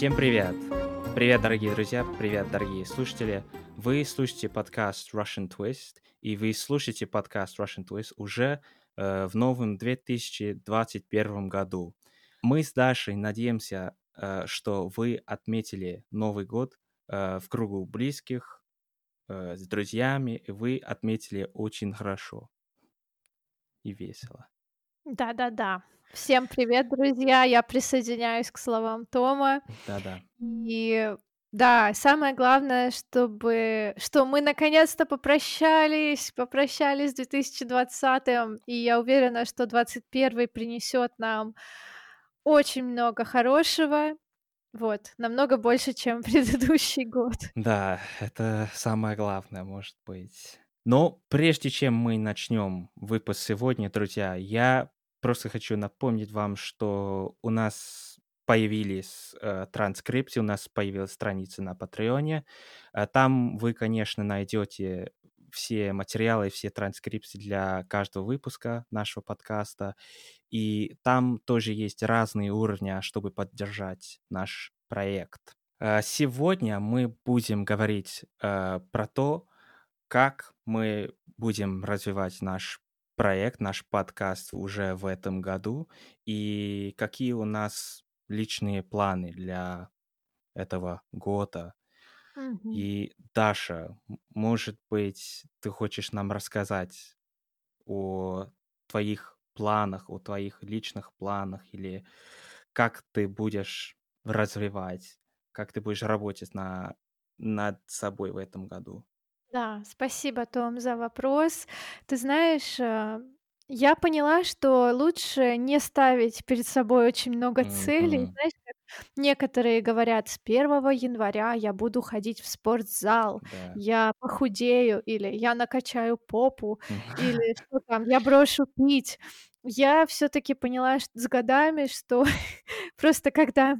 Всем привет! Привет, дорогие друзья, привет, дорогие слушатели. Вы слушаете подкаст Russian Twist, и вы слушаете подкаст Russian Twist уже э, в новом 2021 году. Мы с Дашей надеемся, э, что вы отметили Новый год э, в кругу близких, э, с друзьями, и вы отметили очень хорошо и весело. Да-да-да. Всем привет, друзья! Я присоединяюсь к словам Тома. Да-да. И да, самое главное, чтобы что мы наконец-то попрощались, попрощались с 2020, и я уверена, что 21 принесет нам очень много хорошего. Вот, намного больше, чем предыдущий год. Да, это самое главное, может быть. Но прежде чем мы начнем выпуск сегодня, друзья, я просто хочу напомнить вам, что у нас появились э, транскрипции, у нас появилась страница на Патреоне. Э, там вы, конечно, найдете все материалы, все транскрипции для каждого выпуска нашего подкаста. И там тоже есть разные уровни, чтобы поддержать наш проект. Э, сегодня мы будем говорить э, про то, как мы будем развивать наш проект, наш подкаст уже в этом году и какие у нас личные планы для этого года. Мгм. И Даша, может быть, ты хочешь нам рассказать о твоих планах, о твоих личных планах или как ты будешь развивать, как ты будешь работать на, над собой в этом году? Да, спасибо, Том, за вопрос. Ты знаешь, э, я поняла, что лучше не ставить перед собой очень много целей. Мгм. Знаешь, как некоторые говорят, с 1 января я буду ходить в спортзал, Да. я похудею, или я накачаю попу, или что там, я брошу пить. Я все-таки поняла ш- с годами, что просто когда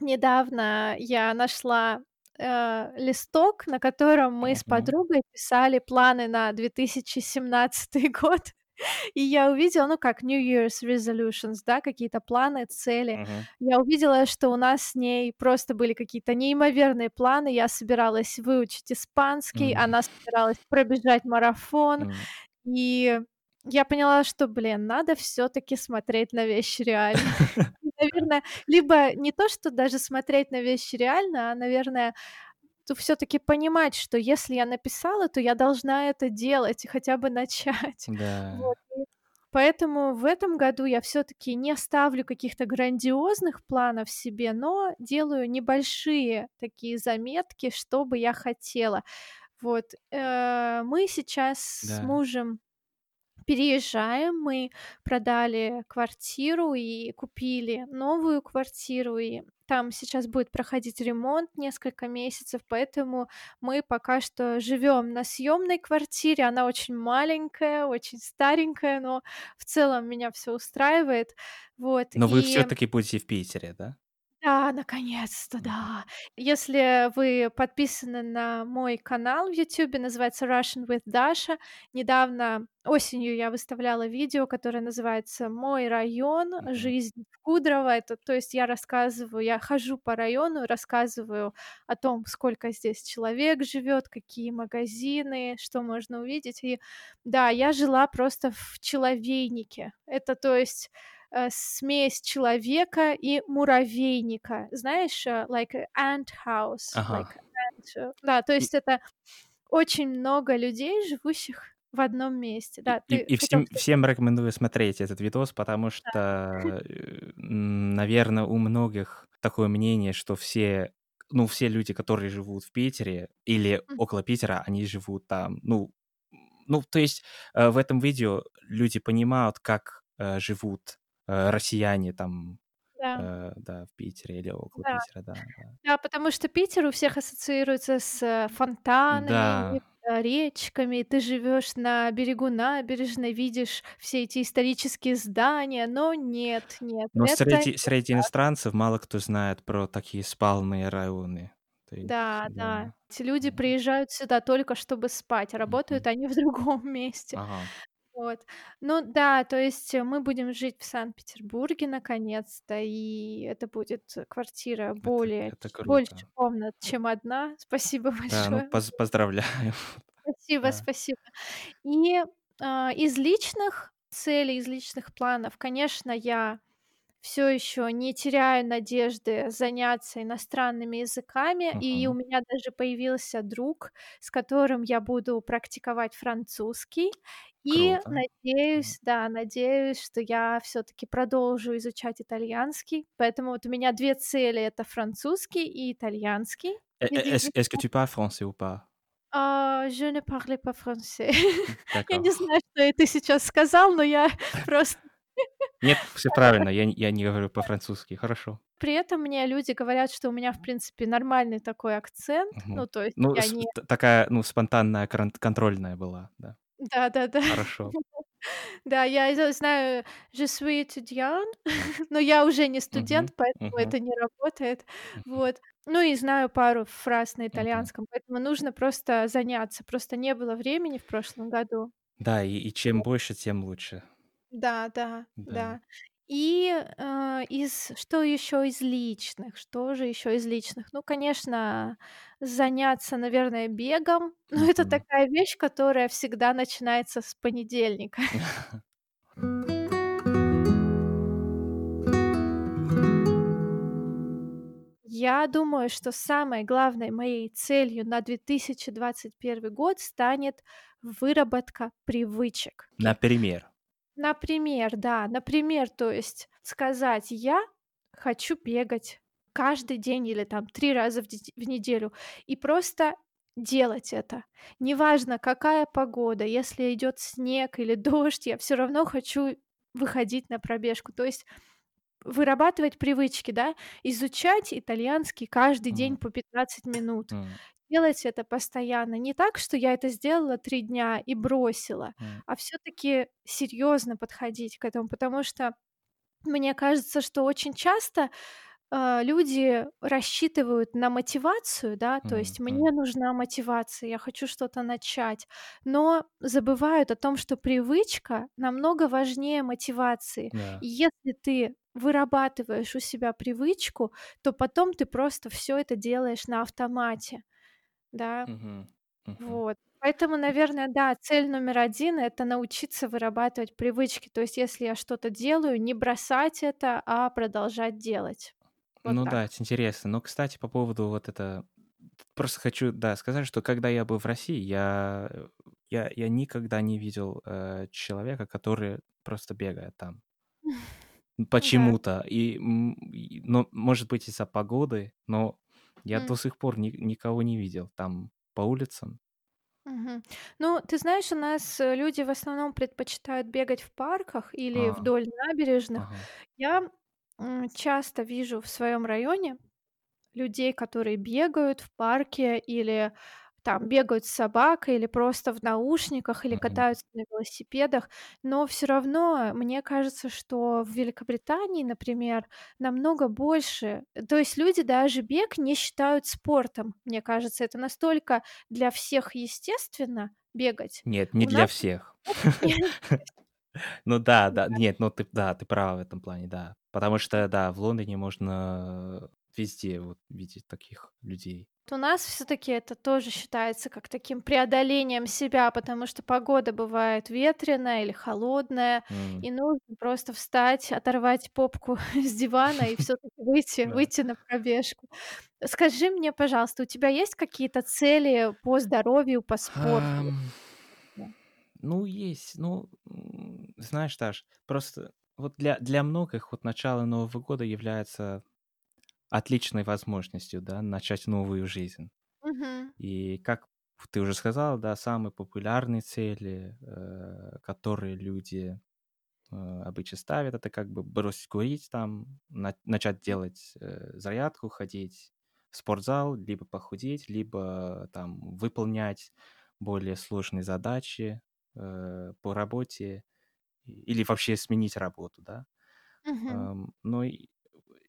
Недавно я нашла, э, листок, на котором мы с подругой писали планы на 2017 год. И я увидела, ну, как New Year's resolutions, да, какие-то планы, цели. Мгм. Я увидела, что у нас с ней просто были какие-то неимоверные планы. Я собиралась выучить испанский, М. она собиралась пробежать марафон. М. И я поняла, что, блин, надо все таки смотреть на вещи реально. Наверное, либо не то, что даже смотреть на вещи реально, а, наверное, то все таки понимать, что если я написала, то я должна это делать и хотя бы начать. Да. Вот, поэтому в этом году я все таки не ставлю каких-то грандиозных планов себе, но делаю небольшие такие заметки, что бы я хотела. Вот, э, мы сейчас с Да. мужем Переезжаем, мы продали квартиру и купили новую квартиру, и там сейчас будет проходить ремонт несколько месяцев, поэтому мы пока что живем на съемной квартире. Она очень маленькая, очень старенькая, но в целом меня все устраивает. Вот, Но вы и все-таки будете в Питере, да? Да, наконец-то, да. Если вы подписаны на мой канал в "Ютубе", называется Russian with Dasha. Недавно осенью я выставляла видео, которое называется "Мой район. Мгм. Жизнь в Кудрово". Это, то есть я рассказываю, я хожу по району, рассказываю о том, сколько здесь человек живет, какие магазины, что можно увидеть. И да, я жила просто в человейнике. Это, то есть смесь человека и муравейника. Знаешь, э, like ant house, Ага. like ant, э, да, то есть это очень много людей, живущих в одном месте. Да, и ты и всем сказать? всем рекомендую смотреть этот видос, потому Да. что, наверное, у многих такое мнение, что все, ну, все люди, которые живут в Питере или М, около Питера, они живут там. Ну, ну, то есть, э, в этом видео люди понимают, как, э, живут, э, россияне там, да, э, да, в Питере или около да. Питера, да, да. Да, потому что Питер у всех ассоциируется с, э, фонтанами, Да. э, речками. Ты живешь на берегу набережной, видишь все эти исторические здания, но нет, нет, Но это среди среди иностранцев мало кто знает про такие спальные районы. Есть, Да, да. да. Эти люди приезжают сюда только чтобы спать, а работают они в другом месте. Ага. Вот. Ну да, то есть э, мы будем жить в Санкт-Петербурге наконец-то, и это будет квартира Это более это ч больше комнат, чем одна. Спасибо Да, ну большое. поз поздравляю. Спасибо, Да. спасибо. И, а, из личных целей, из личных планов, конечно, я все еще не теряю надежды заняться иностранными языками, и у меня даже появился друг, с которым я буду практиковать французский. И Круто. Надеюсь, да, надеюсь, что я все таки продолжу изучать итальянский. Поэтому вот у меня 2 цели- это французский и итальянский Э э est-ce que tu parles français ou pas? А, je ne parle pas français. Я не знаю, что это сейчас сказал, но я просто Нет, все правильно, я не я не говорю по-французски. Хорошо. При этом мне люди говорят, что у меня, в принципе, нормальный такой акцент. Ну, Мгм. то есть Ну, я не такая, ну, спонтанная, контрольная была, да. Да-да-да. Хорошо. Да, я знаю je suis étudiant, но я уже не студент, поэтому Мгм. это не работает. Мгм. Вот. Ну и знаю пару фраз на итальянском, поэтому нужно просто заняться. Просто не было времени в прошлом году. Да, и и чем больше, тем лучше. Да, да, Да. да. И, э, из что еще из личных? Что же еще из личных? Ну, конечно, заняться, наверное, бегом. Но это Мгм. такая вещь, которая всегда начинается с понедельника. Я думаю, что самой главной моей целью на 2021 год станет выработка привычек. Например. Например, да, например, то есть сказать: "Я хочу бегать каждый день или там 3 раза в в неделю". И просто делать это. Неважно, какая погода, если идет снег или дождь, я все равно хочу выходить на пробежку. То есть вырабатывать привычки, да, изучать итальянский каждый день М, по 15 минут. м, Делать это постоянно. Не так, что я это сделала 3 дня и бросила, м, а все таки серьезно подходить к этому, потому что мне кажется, что очень часто, а, люди рассчитывают на мотивацию, да, то есть мне нужна мотивация, я хочу что-то начать, но забывают о том, что привычка намного важнее мотивации. И Да. если ты вырабатываешь у себя привычку, то потом ты просто все это делаешь на автомате, да. Мгм. Мгм. Вот. Поэтому, наверное, да, цель номер один это научиться вырабатывать привычки. То есть, если я что-то делаю, не бросать это, а продолжать делать. Вот Ну да, так. это интересно. Но, кстати, по поводу вот это просто хочу, да, сказать, что когда я был в России, я, э, я я никогда не видел, э, человека, который просто бегает там. Да. Почему-то. И, м, и, ну, может быть, из-за погоды, но я до М. сих пор ни никого не видел там по улицам. Мгм. Ну, ты знаешь, у нас, э, люди в основном предпочитают бегать в парках или А, вдоль набережных. ага. Я, м, часто вижу в своем районе людей, которые бегают в парке или там бегают с собакой, или просто в наушниках, или Мгм. катаются на велосипедах. Но все равно мне кажется, что в Великобритании, например, намного больше то есть люди даже бег не считают спортом. Мне кажется, это настолько для всех естественно бегать. Нет, не У для нас всех. Ну да, да, Да. нет, ну ты, да, ты права в этом плане, да. Потому что, да, в Лондоне можно везде вот видеть таких людей. У нас все таки это тоже считается как таким преодолением себя, потому что погода бывает ветреная или холодная, М, и нужно просто встать, оторвать попку с дивана и все таки выйти выйти на пробежку. Скажи мне, пожалуйста, у тебя есть какие-то цели по здоровью, по спорту? Ну, есть, ну, знаешь, Даш, просто вот для, для многих вот начало Нового года является отличной возможностью, да, начать новую жизнь. Мгм. И как ты уже сказал, да, самые популярные цели, э, которые люди э, обычно ставят, это как бы бросить курить там, на- начать делать э, зарядку, ходить в спортзал, либо похудеть, либо там выполнять более сложные задачи э, по работе или вообще сменить работу, да. Мгм. Ам, но и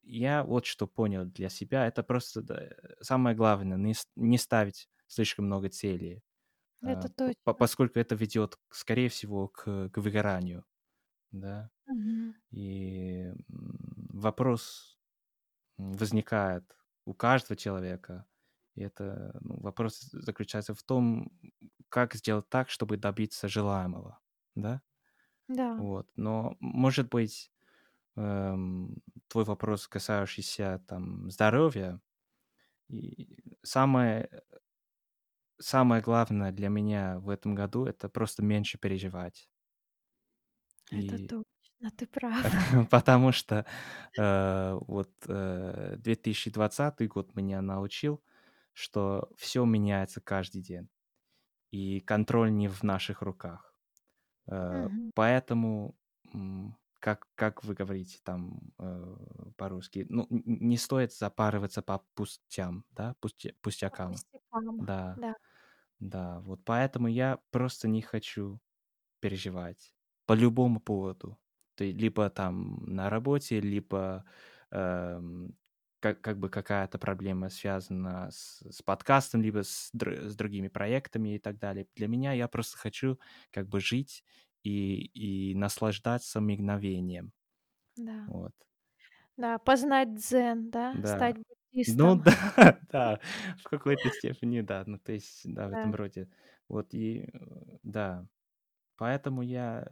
я вот что понял для себя, это просто да, самое главное, не, не ставить слишком много целей Это а, п по точно. поскольку это ведет, скорее всего, к к выгоранию, да. Мгм. И, вопрос, возникает у каждого человека. И это, ну, вопрос заключается в том, как сделать так, чтобы добиться желаемого, да? Да. Вот. Но, может быть, эм, твой вопрос, касающийся там здоровья, и самое самое главное для меня в этом году- это просто меньше переживать. Это И точно, ты прав. потому что, э, вот, э, 2020 год меня научил, что всё меняется каждый день, и контроль не в наших руках. Э, Мгм. поэтому, как как вы говорите там, э, по-русски, ну, не стоит запарываться по пустям, да, пусте По пустякам. пустякам, Да, да. да, вот поэтому я просто не хочу переживать по любому поводу. Ты либо там на работе, либо, эм, как как бы какая-то проблема связана с с подкастом, либо с др с другими проектами и так далее. Для меня я просто хочу как бы жить и и наслаждаться мгновением. Да. Вот. Да, познать дзен, да, Да. стать Ну буддистом. да, да, в какой-то степени да. Ну, то есть, да, в этом роде. Вот и, э, да. Поэтому я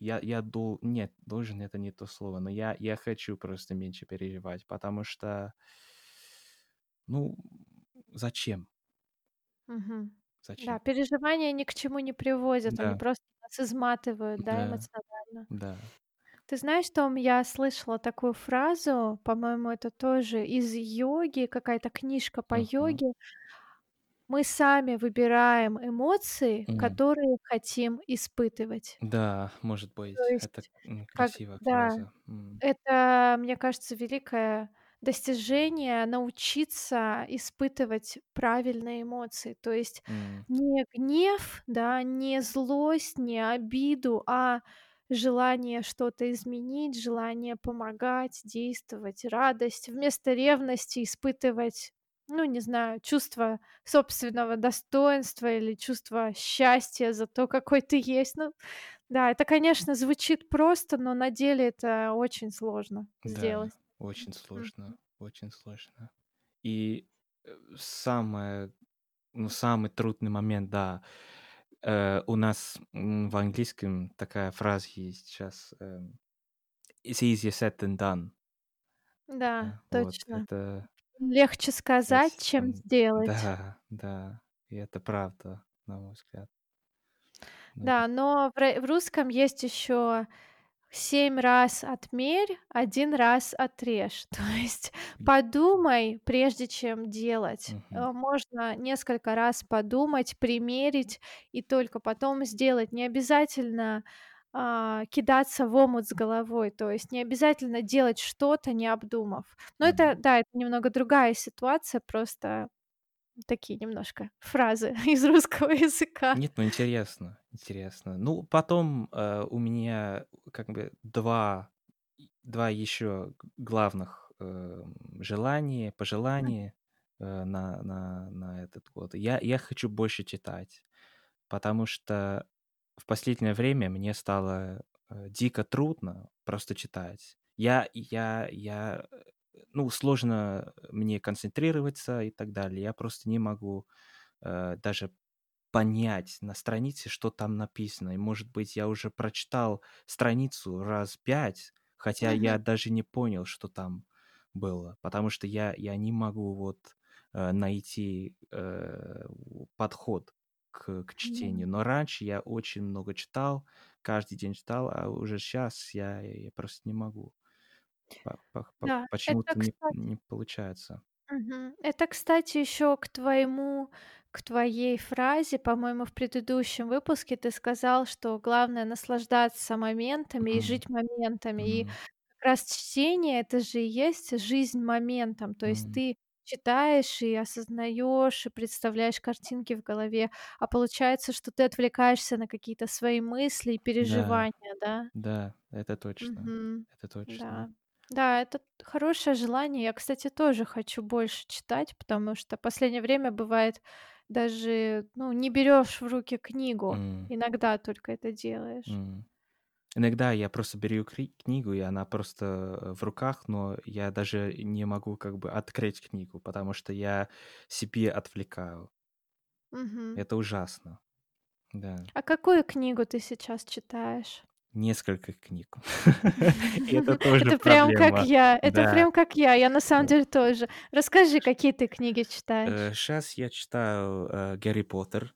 я я дол нет, должен- это не то слово, но я я хочу просто меньше переживать, потому что ну, зачем? Мгм. Да, Зачем? переживания ни к чему не приводят, они Да. просто нас изматывают, да, Да. эмоционально. Да. Ты знаешь, Том, я слышала такую фразу, по-моему, это тоже из йоги, какая-то книжка по Мгм. йоге. Мы сами выбираем эмоции, М. которые хотим испытывать. Да, может То быть, это, есть, как красивая да, фраза. М. это, мне кажется, великое достижение- научиться испытывать правильные эмоции. То есть М. не гнев, да, не злость, не обиду, а желание что-то изменить, желание помогать, действовать, радость. Вместо ревности испытывать, ну, не знаю, чувство собственного достоинства или чувство счастья за то, какой ты есть. Ну да, это, конечно, звучит просто, но на деле это очень сложно Да, сделать. Очень сложно, очень сложно. И, э, самое, ну, самый трудный момент, да, э, у нас, в английском такая фраза есть щас, эм: "It's easier said than done". Да, Да, вот точно. это Легче сказать, Эс чем сделать. да, да, и это правда, на мой взгляд. Ну Да, но в русском есть ещё 7 раз отмерь, 1 раз отрежь. То есть подумай, прежде чем делать. Э, можно несколько раз подумать, примерить и только потом сделать. Не обязательно, а, кидаться в омут с головой, то есть не обязательно делать что-то, не обдумав. Но М. это, да, это немного другая ситуация, просто такие немножко фразы из русского языка. Нет, ну интересно, интересно. Ну, потом, э, у меня как бы 2 и 2 еще главных, эм, желания, пожелания, э, на на на этот год. Я я хочу больше читать, потому что в последнее время мне стало, э, дико трудно просто читать. Я я я, э, ну, сложно мне концентрироваться и так далее. Я просто не могу, э, даже понять на странице, что там написано. И, может быть, я уже прочитал страницу раз 5, хотя я Мгм. даже не понял, что там было, потому что я я не могу вот, э, найти, э, подход к к чтению. Но раньше я очень много читал, каждый день читал, а уже щас я я просто не могу. Да, это, почему-то не кстати не получается. Это, кстати, ещё к твоему к твоей фразе, по-моему, в предыдущем выпуске ты сказал, что главное наслаждаться моментами и жить моментами. И как раз чтение- это же и есть жизнь моментом. То есть ты читаешь и осознаёшь, и представляешь картинки в голове, а получается, что ты отвлекаешься на какие-то свои мысли и Да, переживания, да? да, это точно, это точно. Да. Да, это хорошее желание. Я, кстати, тоже хочу больше читать, потому что последнее время бывает даже, ну, не берешь в руки книгу. М, Иногда только это делаешь. м. Иногда я просто беру кри- книгу, и она просто э, в руках, но я даже не могу как бы открыть книгу, потому что я себе отвлекаю. Мгм. Это ужасно. Да. А какую книгу ты сейчас читаешь? Несколько книг. Это тоже Это прям как я. Это прям как я. Я на самом деле тоже. Расскажи, какие ты книги читаешь? Сейчас я читаю э, Гарри Поттер,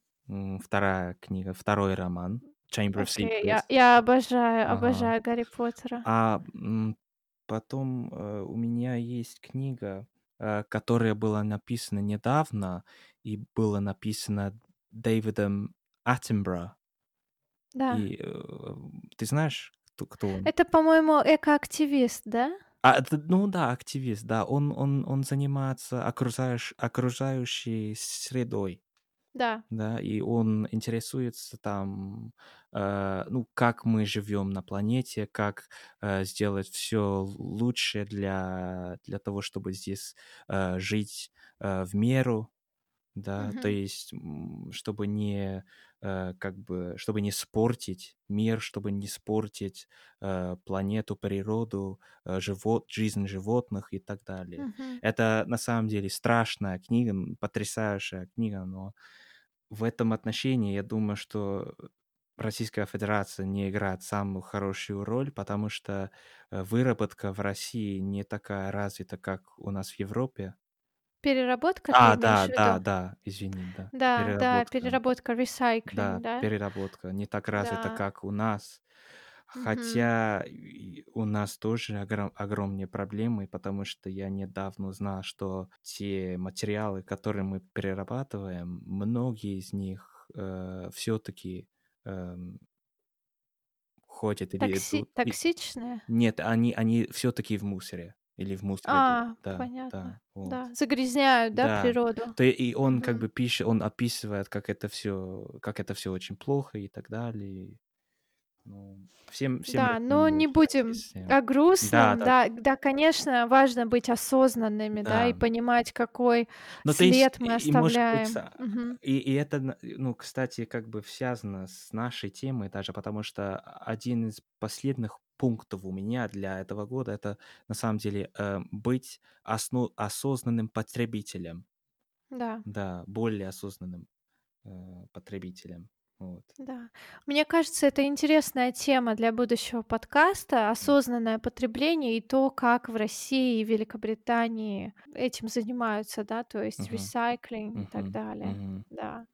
вторая книга, второй роман, Chamber of Окей, я, Secrets. я обожаю, обожаю Гарри Поттера. А потом э, у меня есть книга, э, которая была написана недавно и была написана Дэвидом Аттенбро. Да. И э, ты знаешь, кто, кто он? Это, по-моему, экоактивист, да? А, ну да, активист, да. Он, он, он занимается окружающ, окружающей средой, Да. да, и он интересуется там, э, ну, как мы живем на планете, как э, сделать все лучше для, для того, чтобы здесь э, жить э, в меру, да, то Мгм. есть, чтобы не э, как бы, чтобы не спортить мир, чтобы не спортить э, планету, природу, э, живот, жизнь животных и так далее. Мгм. Это на самом деле страшная книга, потрясающая книга, но в этом отношении я думаю, что Российская Федерация не играет самую хорошую роль, потому что выработка в России не такая развита, как у нас в Европе. Переработка ты А, имеешь да, в да, виду? да, извини, да. Да, да, Переработка. переработка, Да, да? переработка не так развита, Да. как у нас. Мгм. Хотя и у нас тоже огром- огромные проблемы, потому что я недавно узнал, что те материалы, которые мы перерабатываем, многие из них все-таки ходят или Токси... идут. и- Токсичные? Нет, они, они все-таки в мусоре или в мусоре идут. А, Да, понятно. да, вот. Да, загрязняют, да, Да. природу? То и- и он как Мгм. бы пишет, он описывает, как это все, как это все очень плохо и так далее. Ну, всем, всем Да, но не читать, будем если- о грустном. да. Да, да, конечно, важно быть осознанными, да, и Да. понимать, какой Ну, то есть, след мы и- и, может быть, оставляем. са- Мгм. И, и это, на- ну, кстати, как бы связано с нашей темой даже, потому что один из последних пунктов у меня для этого года это на самом деле э, быть осно- осознанным потребителем, Да, да, более осознанным э, потребителем. Вот. да. Мне кажется, это интересная тема для будущего подкаста. Осознанное потребление и то, как в России и Великобритании этим занимаются, да, то есть Мгм. ресайклинг и так далее. мгм. Да.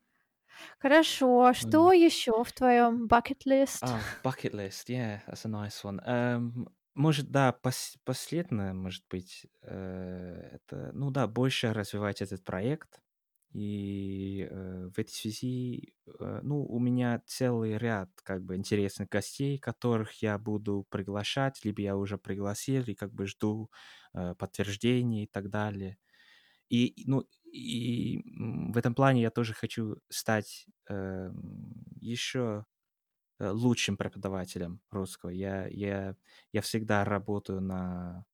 Хорошо. Что еще в твоем bucket list? А, bucket list, yeah, that's a nice one. Эм, может, да, пос- последнее, может быть, э, это, ну да, больше развивать этот проект. И э, в этой связи, э, ну, у меня целый ряд, как бы, интересных гостей, которых я буду приглашать, либо я уже пригласил, и как бы жду э, подтверждений и так далее. И, ну, и в этом плане я тоже хочу стать еще э, лучшим преподавателем русского. Я, я, я всегда работаю на,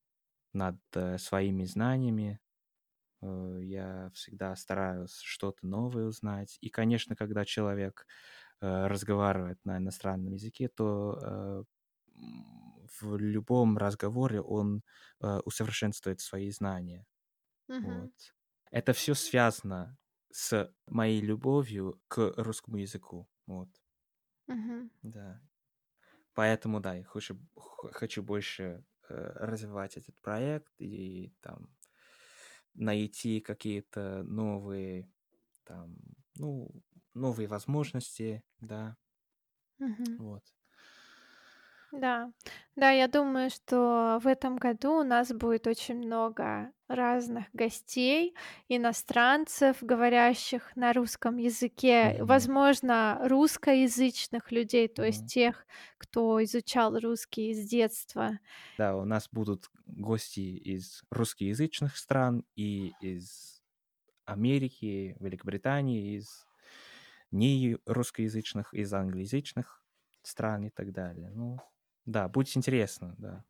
над э, своими знаниями. Э, Я всегда стараюсь что-то новое узнать. И, конечно, когда человек э, разговаривает на иностранном языке, то э, в любом разговоре он э, усовершенствует свои знания. Мгм. Вот. Это все связано с моей любовью к русскому языку. Вот. Мгм. Да. Поэтому, да, я хочу, хочу больше э, развивать этот проект и там найти какие-то новые, там, ну, новые возможности, да, Мгм. вот. Да, да, я думаю, что в этом году у нас будет очень много разных гостей, иностранцев, говорящих на русском языке, Мгм. возможно, русскоязычных людей, то есть Мгм. тех, кто изучал русский с детства. Да, у нас будут гости из русскоязычных стран и из Америки, Великобритании, из не русскоязычных, из англоязычных стран и так далее. Ну, да, будет интересно, да.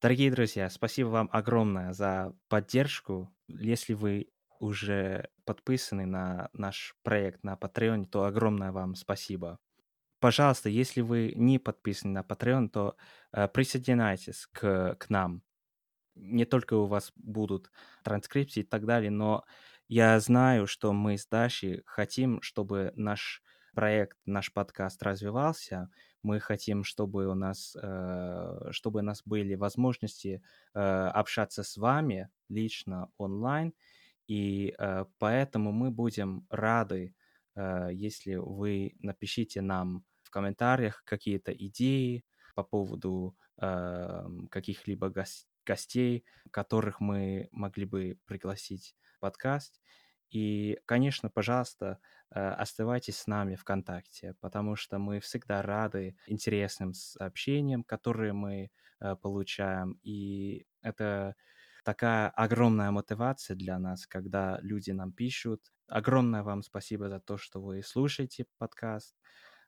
Дорогие друзья, спасибо вам огромное за поддержку. Если вы уже подписаны на наш проект на Patreon, то огромное вам спасибо. Пожалуйста, если вы не подписаны на Patreon, то э, присоединяйтесь к, к нам. Не только у вас будут транскрипции и так далее, но я знаю, что мы с Дашей хотим, чтобы наш проект, наш подкаст развивался. Мы хотим, чтобы у нас, э, чтобы у нас были возможности э, общаться с вами лично онлайн, и э, поэтому мы будем рады, если вы напишите нам в комментариях какие-то идеи по поводу каких-либо гостей, которых мы могли бы пригласить подкаст. И, конечно, пожалуйста, э, оставайтесь с нами ВКонтакте, потому что мы всегда рады интересным сообщениям, которые мы э, получаем. И это такая огромная мотивация для нас, когда люди нам пишут. Огромное вам спасибо за то, что вы слушаете подкаст,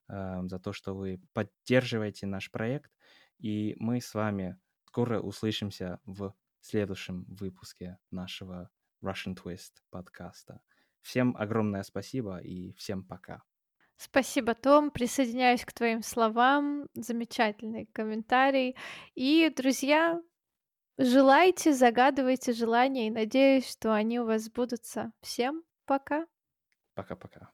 э, за то, что вы поддерживаете наш проект. И мы с вами скоро услышимся в следующем выпуске нашего Russian Twist подкаста. Всем огромное спасибо и всем пока. Спасибо, Том. Присоединяюсь к твоим словам. Замечательный комментарий. И, друзья, желайте, загадывайте желания и надеюсь, что они у вас сбудутся. Всем пока. Пока-пока.